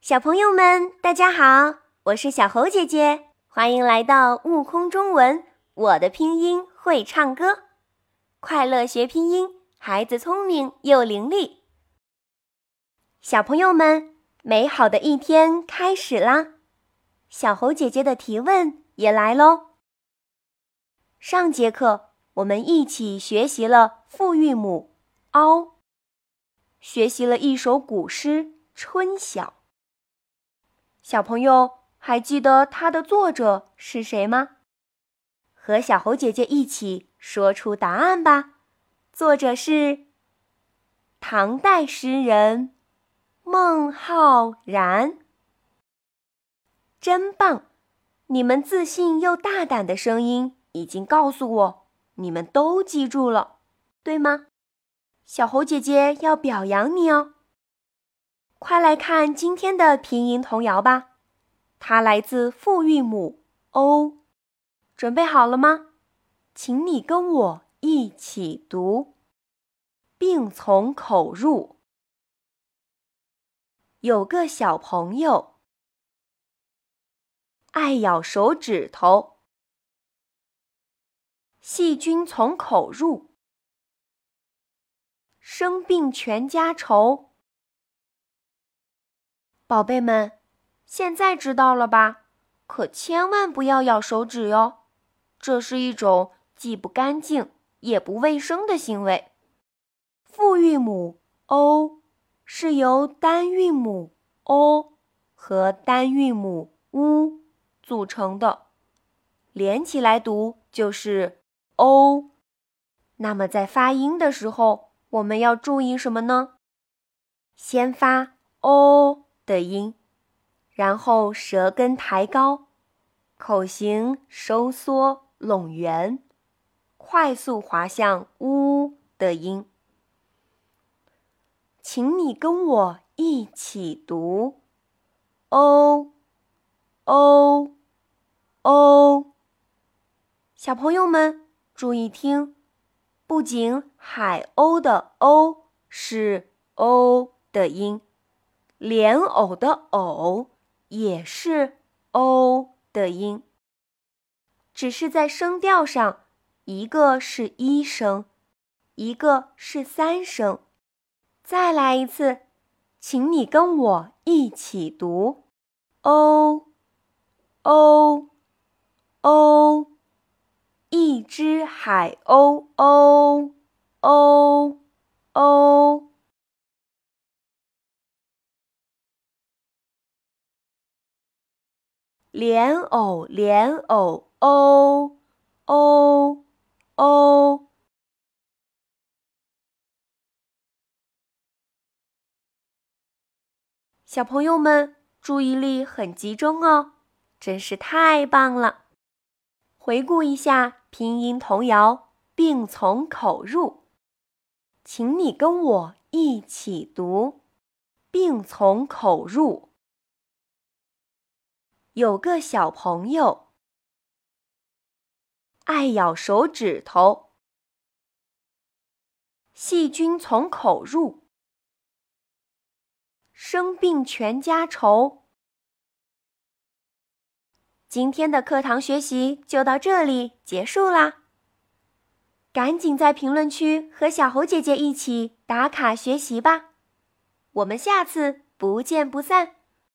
小朋友们，大家好，我是小猴姐姐，欢迎来到悟空中文。我的拼音会唱歌，快乐学拼音，孩子聪明又伶俐。小朋友们，美好的一天开始啦！小猴姐姐的提问也来喽。上节课我们一起学习了复韵母 “ao”，学习了一首古诗《春晓》。小朋友还记得它的作者是谁吗？和小猴姐姐一起说出答案吧。作者是唐代诗人孟浩然。真棒！你们自信又大胆的声音已经告诉我，你们都记住了，对吗？小猴姐姐要表扬你哦。快来看今天的拼音童谣吧，它来自复韵母 o，准备好了吗？请你跟我一起读，并从口入。有个小朋友爱咬手指头，细菌从口入，生病全家愁。宝贝们，现在知道了吧？可千万不要咬手指哟，这是一种既不干净也不卫生的行为。复韵母 o 是由单韵母 o 和单韵母 u 组成的，连起来读就是 o。那么在发音的时候，我们要注意什么呢？先发 o。的音，然后舌根抬高，口型收缩拢圆，快速滑向呜的音。请你跟我一起读，o o o。小朋友们注意听，不仅海鸥的 o 是 o 的音。莲藕的藕也是 o 的音，只是在声调上，一个是一声，一个是三声。再来一次，请你跟我一起读，o o o，一只海鸥，o o o。莲藕，莲藕，哦，哦，哦。小朋友们注意力很集中哦，真是太棒了！回顾一下拼音童谣，并从口入，请你跟我一起读，并从口入。有个小朋友爱咬手指头，细菌从口入，生病全家愁。今天的课堂学习就到这里结束啦！赶紧在评论区和小猴姐姐一起打卡学习吧，我们下次不见不散。